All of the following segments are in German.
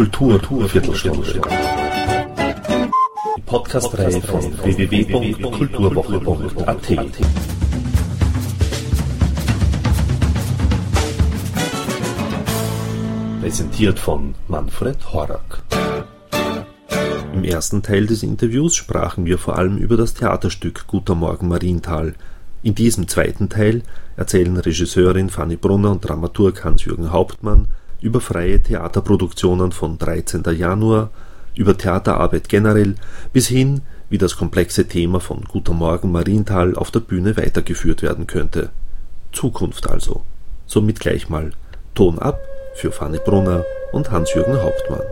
Kultur Viertelstunde. Die Podcast-Reihe von www.kulturwoche.at. Präsentiert von Manfred Horak. Im ersten Teil des Interviews sprachen wir vor allem über das Theaterstück Guter Morgen Marienthal. In diesem zweiten Teil erzählen Regisseurin Fanny Brunner und Dramaturg Hans-Jürgen Hauptmann über freie Theaterproduktionen von 13. Januar, über Theaterarbeit generell bis hin, wie das komplexe Thema von Guter Morgen Marienthal auf der Bühne weitergeführt werden könnte. Zukunft also. Somit gleich mal Ton ab für Fanny Brunner und Hans-Jürgen Hauptmann.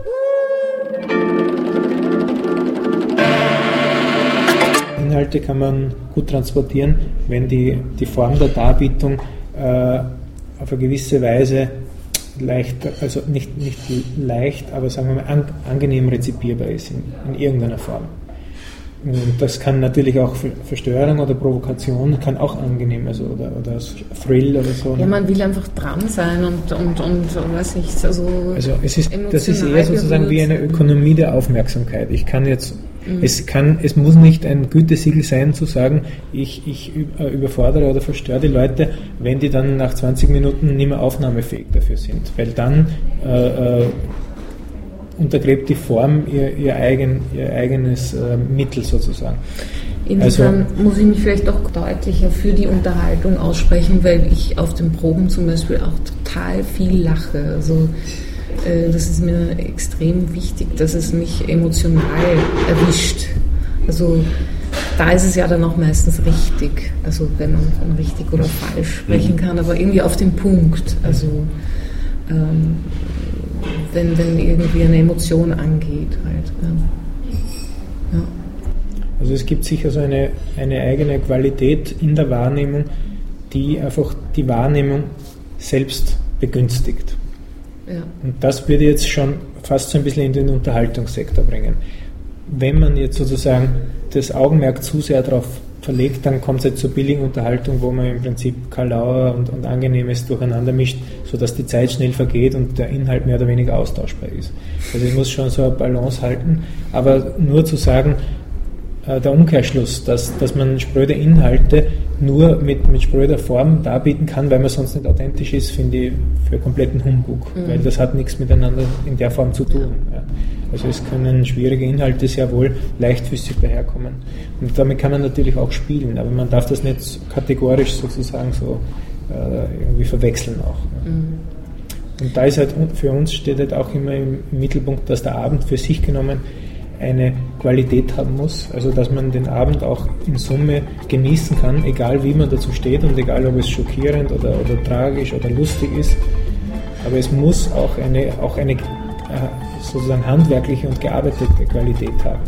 Inhalte kann man gut transportieren, wenn die, die Form der Darbietung äh, auf eine gewisse Weise leicht, also nicht, nicht leicht, aber sagen wir mal an, angenehm rezipierbar ist in, in irgendeiner Form. Und das kann natürlich auch Verstörung oder Provokation kann auch angenehm, also oder, oder Thrill oder so. Ja, man will einfach dran sein und, und, und weiß nicht, also. Also es ist, das ist eher sozusagen wie eine Ökonomie der Aufmerksamkeit. Ich kann jetzt Mhm. Es, kann, es muss nicht ein Gütesiegel sein, zu sagen, ich, ich äh, überfordere oder verstöre die Leute, wenn die dann nach 20 Minuten nicht mehr aufnahmefähig dafür sind. Weil dann äh, äh, untergräbt die Form ihr, ihr, eigen, ihr eigenes äh, Mittel sozusagen. Insofern also, muss ich mich vielleicht doch deutlicher für die Unterhaltung aussprechen, weil ich auf den Proben zum Beispiel auch total viel lache. Also das ist mir extrem wichtig, dass es mich emotional erwischt. Also da ist es ja dann auch meistens richtig, also wenn man von richtig oder falsch sprechen kann, aber irgendwie auf den Punkt. Also ähm, wenn, wenn irgendwie eine Emotion angeht halt. Ja. Ja. Also es gibt sicher so eine, eine eigene Qualität in der Wahrnehmung, die einfach die Wahrnehmung selbst begünstigt. Und das würde jetzt schon fast so ein bisschen in den Unterhaltungssektor bringen. Wenn man jetzt sozusagen das Augenmerk zu sehr darauf verlegt, dann kommt es halt zur billigen Unterhaltung, wo man im Prinzip Kalauer und, und Angenehmes durcheinander mischt, sodass die Zeit schnell vergeht und der Inhalt mehr oder weniger austauschbar ist. Also ich muss schon so eine Balance halten, aber nur zu sagen, äh, der Umkehrschluss, dass, dass man spröde Inhalte nur mit, mit spröder Form darbieten kann, weil man sonst nicht authentisch ist, finde ich für kompletten Humbug, mhm. weil das hat nichts miteinander in der Form zu tun. Ja. Also es können schwierige Inhalte sehr wohl leichtfüßig daherkommen. Und damit kann man natürlich auch spielen, aber man darf das nicht kategorisch sozusagen so äh, irgendwie verwechseln auch. Ja. Mhm. Und da ist halt für uns steht halt auch immer im Mittelpunkt, dass der Abend für sich genommen eine Qualität haben muss, also dass man den Abend auch in Summe genießen kann, egal wie man dazu steht und egal ob es schockierend oder, oder tragisch oder lustig ist. Aber es muss auch eine, auch eine äh, sozusagen handwerkliche und gearbeitete Qualität haben.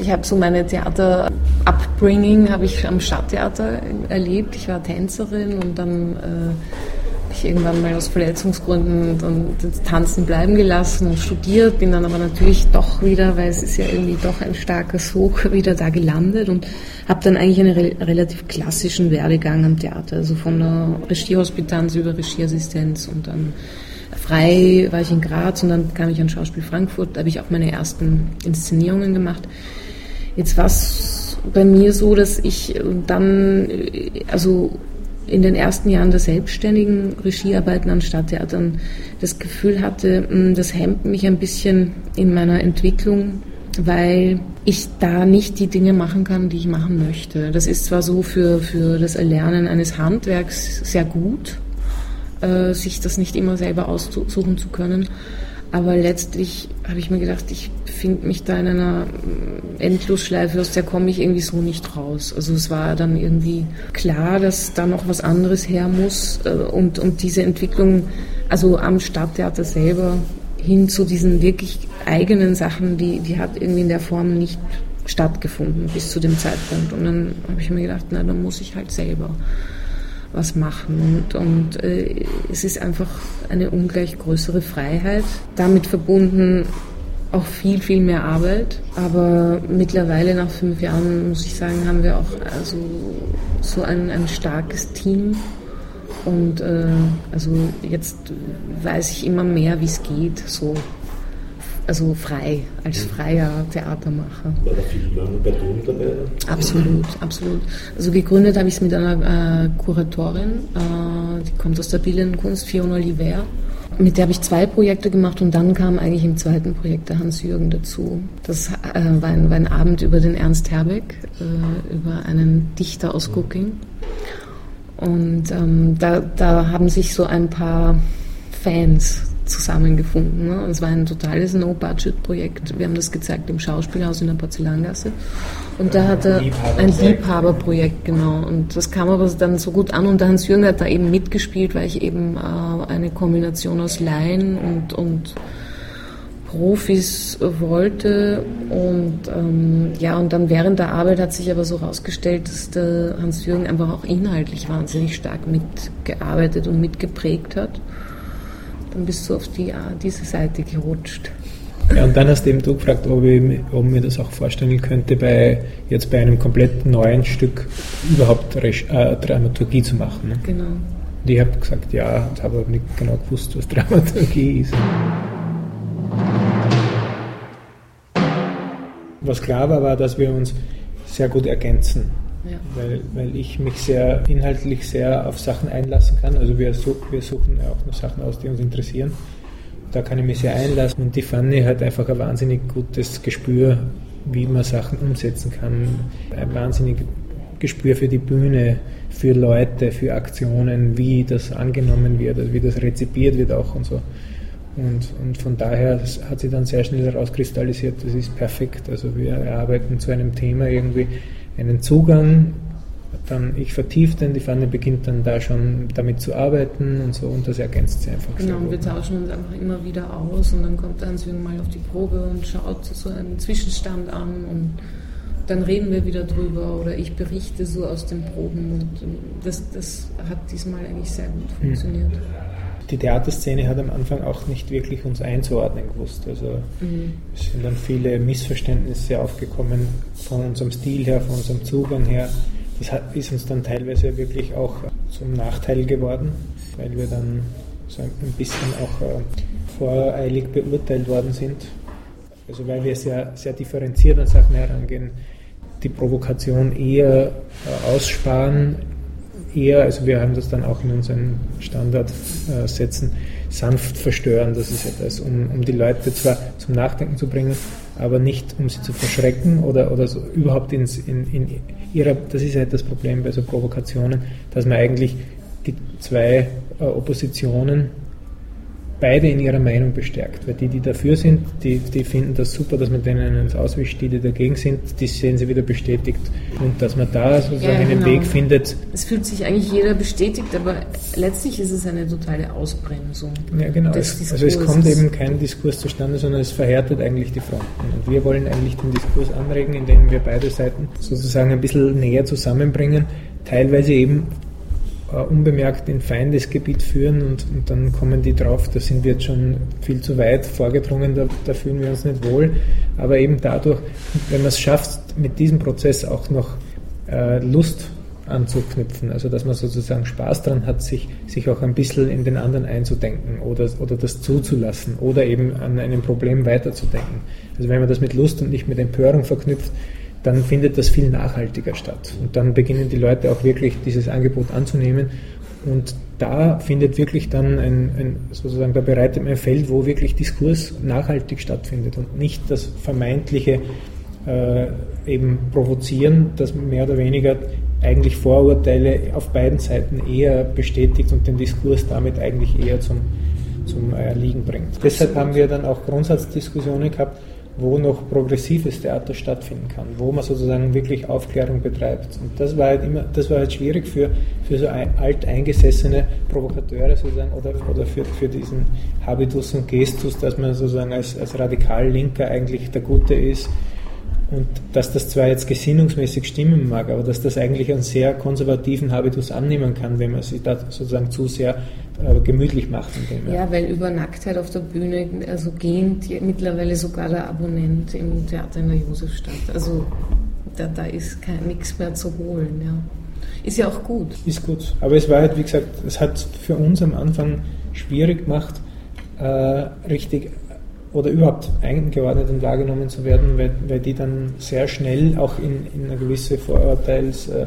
Ich habe so meine Theater-Upbringing habe ich am Stadttheater erlebt. Ich war Tänzerin und dann äh, ich irgendwann mal aus Verletzungsgründen dann das Tanzen bleiben gelassen und studiert, bin dann aber natürlich doch wieder, weil es ist ja irgendwie doch ein starker Sog, wieder da gelandet und habe dann eigentlich einen re relativ klassischen Werdegang am Theater, also von der Regiehospitanz über Regieassistenz und dann frei war ich in Graz und dann kam ich an Schauspiel Frankfurt, da habe ich auch meine ersten Inszenierungen gemacht. Jetzt war es bei mir so, dass ich dann, also in den ersten Jahren der selbstständigen Regiearbeiten an Stadttheatern das Gefühl hatte, hm, das hemmt mich ein bisschen in meiner Entwicklung, weil ich da nicht die Dinge machen kann, die ich machen möchte. Das ist zwar so für, für das Erlernen eines Handwerks sehr gut, äh, sich das nicht immer selber aussuchen zu können, aber letztlich habe ich mir gedacht, ich finde mich da in einer Endlosschleife, aus der komme ich irgendwie so nicht raus. Also es war dann irgendwie klar, dass da noch was anderes her muss äh, und, und diese Entwicklung, also am Stadttheater selber hin zu diesen wirklich eigenen Sachen, die, die hat irgendwie in der Form nicht stattgefunden bis zu dem Zeitpunkt. Und dann habe ich mir gedacht, na, dann muss ich halt selber was machen. Und, und äh, es ist einfach eine ungleich größere Freiheit. Damit verbunden auch viel, viel mehr Arbeit. Aber mittlerweile nach fünf Jahren, muss ich sagen, haben wir auch also so ein, ein starkes Team. Und äh, also jetzt weiß ich immer mehr, wie es geht, so also frei, als freier Theatermacher. War da viel Person dabei? Absolut, absolut. Also gegründet habe ich es mit einer äh, Kuratorin, äh, die kommt aus der bildenden Kunst, Fiona Oliver. Mit der habe ich zwei Projekte gemacht und dann kam eigentlich im zweiten Projekt der Hans-Jürgen dazu. Das äh, war, ein, war, ein, Abend über den Ernst Herbeck, äh, über einen Dichter aus Cooking. Und ähm, da, da haben sich so ein paar Fans zusammengefunden. Ne? Es war ein totales No-Budget-Projekt. Wir haben das gezeigt im Schauspielhaus in der Porzellangasse. Und da hatte ein Liebhaberprojekt, genau. Und das kam aber dann so gut an und der Hans-Jürgen hat da eben mitgespielt, weil ich eben äh, eine Kombination aus Laien und, und Profis wollte. Und ähm, ja, und dann während der Arbeit hat sich aber so herausgestellt, dass der Hans-Jürgen einfach auch inhaltlich wahnsinnig stark mitgearbeitet und mitgeprägt hat dann bist du auf die, diese Seite gerutscht. Ja, und dann hast du eben du gefragt, ob ich, ob mir das auch vorstellen könnte, bei, jetzt bei einem komplett neuen Stück überhaupt äh, Dramaturgie zu machen. Ne? Genau. Und ich habe gesagt, ja, und habe aber nicht genau gewusst, was Dramaturgie ist. Was klar war, war, dass wir uns sehr gut ergänzen. Ja. Weil, weil ich mich sehr inhaltlich sehr auf Sachen einlassen kann. Also wir, wir suchen auch noch Sachen aus, die uns interessieren. Da kann ich mich sehr einlassen. Und die Fanny hat einfach ein wahnsinnig gutes Gespür, wie man Sachen umsetzen kann. Ein wahnsinniges Gespür für die Bühne, für Leute, für Aktionen, wie das angenommen wird, also wie das rezipiert wird auch und so. Und, und von daher hat sie dann sehr schnell herauskristallisiert, das ist perfekt. Also wir arbeiten zu einem Thema irgendwie einen Zugang, dann ich vertiefe den, die Pfanne beginnt dann da schon damit zu arbeiten und so und das ergänzt sie einfach. Genau, und wir tauschen uns einfach immer wieder aus und dann kommt der Hans mal auf die Probe und schaut so einen Zwischenstand an und dann reden wir wieder drüber oder ich berichte so aus den Proben und das, das hat diesmal eigentlich sehr gut hm. funktioniert. Die Theaterszene hat am Anfang auch nicht wirklich uns einzuordnen gewusst. Also mhm. es sind dann viele Missverständnisse aufgekommen von unserem Stil her, von unserem Zugang her. Das hat, ist uns dann teilweise wirklich auch zum Nachteil geworden, weil wir dann so ein bisschen auch äh, voreilig beurteilt worden sind. Also weil wir sehr, sehr differenziert an Sachen herangehen, die Provokation eher äh, aussparen, eher, also wir haben das dann auch in unseren Standardsätzen, sanft verstören. Das ist etwas, um, um die Leute zwar zum Nachdenken zu bringen, aber nicht um sie zu verschrecken oder, oder so überhaupt ins, in, in ihrer, das ist halt das Problem bei so Provokationen, dass man eigentlich die zwei äh, Oppositionen beide in ihrer Meinung bestärkt. Weil die, die dafür sind, die, die finden das super, dass man denen eins auswischt, die, die dagegen sind, die sehen sie wieder bestätigt. Und dass man da sozusagen ja, genau. einen Weg findet. Es fühlt sich eigentlich jeder bestätigt, aber letztlich ist es eine totale Ausbremsung. Ja, genau. Es, also es kommt eben kein Diskurs zustande, sondern es verhärtet eigentlich die Fronten. Und wir wollen eigentlich den Diskurs anregen, indem wir beide Seiten sozusagen ein bisschen näher zusammenbringen, teilweise eben unbemerkt in Feindesgebiet führen und, und, dann kommen die drauf, da sind wir jetzt schon viel zu weit vorgedrungen, da, da fühlen wir uns nicht wohl. Aber eben dadurch, wenn man es schafft, mit diesem Prozess auch noch äh, Lust anzuknüpfen, also dass man sozusagen Spaß dran hat, sich, sich auch ein bisschen in den anderen einzudenken oder, oder das zuzulassen oder eben an einem Problem weiterzudenken. Also wenn man das mit Lust und nicht mit Empörung verknüpft, dann findet das viel nachhaltiger statt. Und dann beginnen die Leute auch wirklich dieses Angebot anzunehmen. Und da findet wirklich dann ein, ein sozusagen, da bereitet man ein Feld, wo wirklich Diskurs nachhaltig stattfindet und nicht das vermeintliche äh, eben provozieren, das mehr oder weniger eigentlich Vorurteile auf beiden Seiten eher bestätigt und den Diskurs damit eigentlich eher zum, zum Erliegen bringt. Deshalb haben wir dann auch Grundsatzdiskussionen gehabt, wo noch progressives Theater stattfinden kann, wo man sozusagen wirklich Aufklärung betreibt. Und das war halt immer, das war halt schwierig für, für so alteingesessene Provokateure sozusagen oder, oder für, für diesen Habitus und Gestus, dass man sozusagen als, als radikal Linker eigentlich der Gute ist. Und dass das zwar jetzt gesinnungsmäßig stimmen mag, aber dass das eigentlich einen sehr konservativen Habitus annehmen kann, wenn man sich da sozusagen zu sehr äh, gemütlich macht. Dem, ja. ja, weil über Nacktheit auf der Bühne, also gehend mittlerweile sogar der Abonnent im Theater in der Josefstadt. Also da, da ist nichts mehr zu holen. Ja. Ist ja auch gut. Ist gut. Aber es war halt, wie gesagt, es hat für uns am Anfang schwierig gemacht, äh, richtig oder überhaupt eingeordnet und wahrgenommen zu werden, weil, weil die dann sehr schnell auch in, in eine gewisse Vorurteils, äh,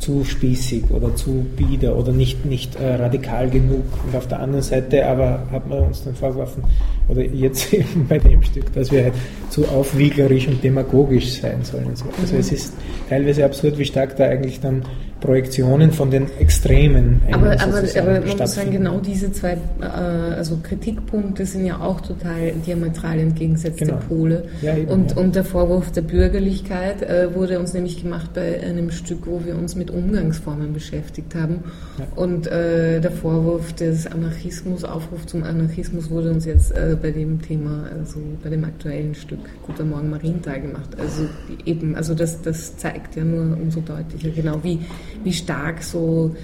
zu spießig oder zu bieder oder nicht, nicht äh, radikal genug. Und auf der anderen Seite aber hat man uns dann vorgeworfen, oder jetzt eben bei dem Stück, dass wir halt zu aufwieglerisch und demagogisch sein sollen. So. Also mhm. es ist teilweise absurd, wie stark da eigentlich dann Projektionen von den Extremen. Aber, aber, aber man muss sagen, genau diese zwei äh, also Kritikpunkte sind ja auch total diametral entgegengesetzte genau. Pole. Ja, eben, und, ja. und der Vorwurf der Bürgerlichkeit äh, wurde uns nämlich gemacht bei einem Stück, wo wir uns mit Umgangsformen beschäftigt haben. Ja. Und äh, der Vorwurf des Anarchismus, Aufruf zum Anarchismus wurde uns jetzt äh, bei dem Thema, also bei dem aktuellen Stück Guter Morgen Marienthal gemacht. Also eben, also das, das zeigt ja nur umso deutlicher, genau wie wie stark so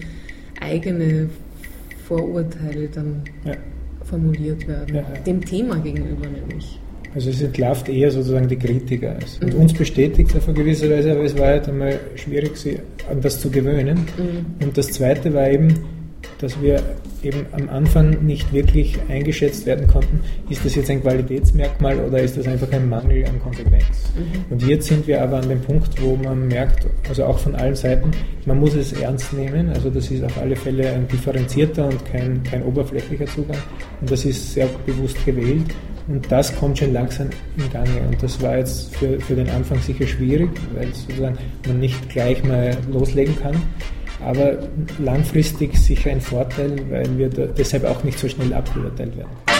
eigene Vorurteile dann ja. formuliert werden, ja, ja. dem Thema gegenüber nämlich. Also es entlarvt eher sozusagen die Kritiker. Und mhm. uns bestätigt es auf eine gewisse Weise, aber es war halt einmal schwierig, sie an das zu gewöhnen. Mhm. Und das Zweite war eben, dass wir eben am Anfang nicht wirklich eingeschätzt werden konnten, ist das jetzt ein Qualitätsmerkmal oder ist das einfach ein Mangel an Konsequenz. Mhm. Und jetzt sind wir aber an dem Punkt, wo man merkt, also auch von allen Seiten, man muss es ernst nehmen, also das ist auf alle Fälle ein differenzierter und kein, kein oberflächlicher Zugang und das ist sehr bewusst gewählt. Und das kommt schon langsam in Gange. Und das war jetzt für, für den Anfang sicher schwierig, weil sozusagen man nicht gleich mal loslegen kann aber langfristig sicher ein Vorteil, weil wir deshalb auch nicht so schnell abgeurteilt werden.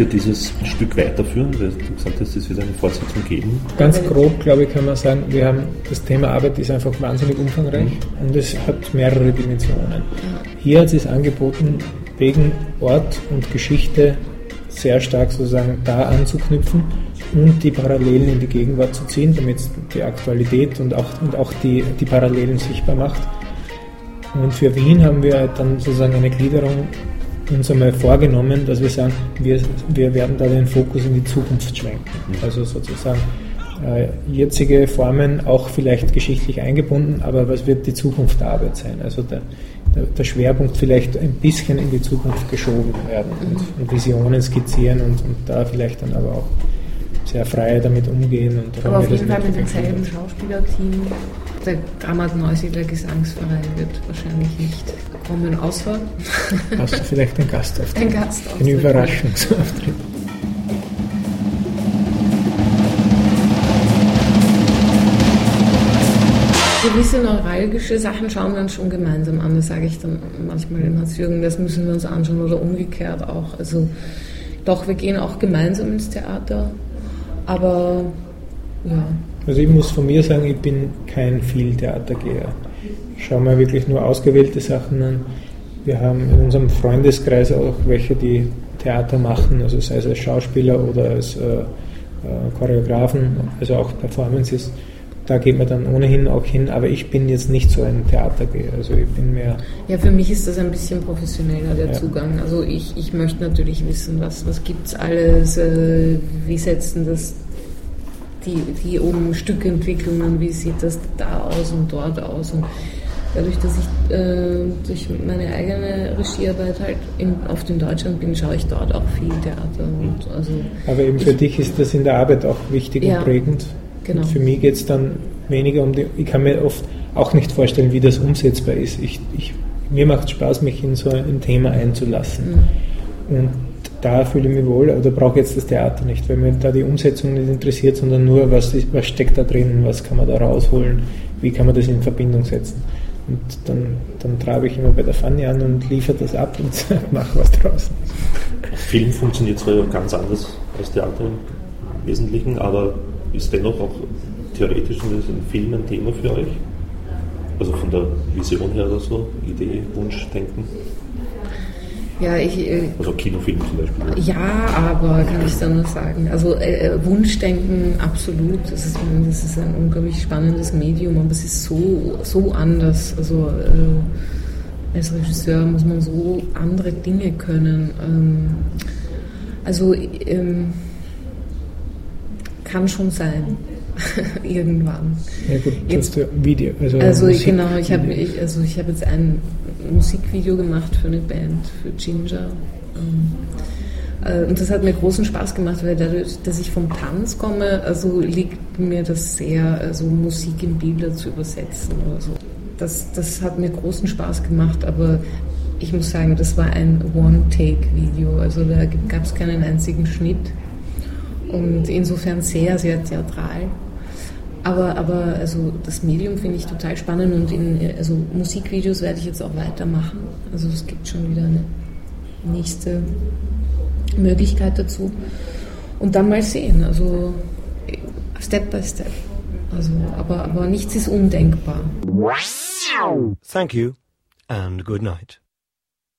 Ihr dieses Stück weiterführen? Weil du gesagt hast, es wird eine Fortsetzung geben. Ganz grob, glaube ich, kann man sagen, wir haben das Thema Arbeit ist einfach wahnsinnig umfangreich mhm. und es hat mehrere Dimensionen. Hier hat es angeboten, wegen Ort und Geschichte sehr stark sozusagen da anzuknüpfen und die Parallelen in die Gegenwart zu ziehen, damit die Aktualität und auch, und auch die, die Parallelen sichtbar macht. Und für Wien haben wir dann sozusagen eine Gliederung uns einmal vorgenommen, dass wir sagen, wir, wir werden da den Fokus in die Zukunft schwenken. Also sozusagen äh, jetzige Formen auch vielleicht geschichtlich eingebunden, aber was wird die Zukunft der Arbeit sein? Also der, der, der Schwerpunkt vielleicht ein bisschen in die Zukunft geschoben werden und, und Visionen skizzieren und, und, da vielleicht dann aber auch sehr frei damit umgehen. Und aber auf jeden Fall mit demselben Schauspielerteam der Dramat Neusiedler Gesangsverein wird wahrscheinlich nicht kommen, außer. Außer vielleicht ein Gastauftritt. Ein Gastauftritt. Ein Überraschungsauftritt. Gewisse neuralgische Sachen schauen wir uns schon gemeinsam an. Das sage ich dann manchmal dem Hans-Jürgen, das müssen wir uns anschauen oder umgekehrt auch. Also doch, wir gehen auch gemeinsam ins Theater, aber ja, also ich muss von mir sagen, ich bin kein Viel-Theatergeher. Ich schaue mir wirklich nur ausgewählte Sachen an. Wir haben in unserem Freundeskreis auch welche, die Theater machen, also sei es als Schauspieler oder als äh, äh, Choreografen, also auch Performances. Da geht man dann ohnehin auch hin, aber ich bin jetzt nicht so ein Theatergeher. Also ich bin mehr. Ja, für mich ist das ein bisschen professioneller der ja. Zugang. Also ich, ich möchte natürlich wissen, was, was gibt es alles, äh, wie setzen das die, die um Stückentwicklungen, wie sieht das da aus und dort aus. Und dadurch, dass ich äh, durch meine eigene Regiearbeit halt in, oft in Deutschland bin, schaue ich dort auch viel Theater. Und also Aber eben für ich, dich ist das in der Arbeit auch wichtig ja, und prägend. Genau. Und für mich geht es dann weniger um die, ich kann mir oft auch nicht vorstellen, wie das umsetzbar ist. Ich, ich, mir macht es Spaß, mich in so ein Thema einzulassen. Mhm. Und da fühle ich mich wohl oder brauche jetzt das Theater nicht, weil mir da die Umsetzung nicht interessiert, sondern nur, was, ist, was steckt da drin, was kann man da rausholen, wie kann man das in Verbindung setzen. Und dann, dann trabe ich immer bei der Fanny an und liefere das ab und mache was draus. Film funktioniert zwar ganz anders als Theater im Wesentlichen, aber ist dennoch auch theoretisch ein Film ein Thema für euch? Also von der Vision her oder so, Idee, Wunsch, Denken? Ja, ich. Äh, also Kinofilm zum Beispiel. Ja, aber kann ich da nur sagen. Also äh, äh, Wunschdenken, absolut. Das ist, das ist ein unglaublich spannendes Medium, aber es ist so, so anders. Also äh, als Regisseur muss man so andere Dinge können. Ähm, also ähm, kann schon sein. Irgendwann. Ja gut, jetzt, Video. Also, also genau, ich habe ich, also hab jetzt ein Musikvideo gemacht für eine Band, für Ginger. Ähm, äh, und das hat mir großen Spaß gemacht, weil dadurch, dass ich vom Tanz komme, also liegt mir das sehr, also Musik in Bilder zu übersetzen oder so. Das, das hat mir großen Spaß gemacht, aber ich muss sagen, das war ein One-Take-Video. Also da gab es keinen einzigen Schnitt. Und insofern sehr, sehr theatral. Aber, aber also das Medium finde ich total spannend und in also Musikvideos werde ich jetzt auch weitermachen. Also es gibt schon wieder eine nächste Möglichkeit dazu. Und dann mal sehen, also Step by Step. Also, aber, aber nichts ist undenkbar. Thank you and good night.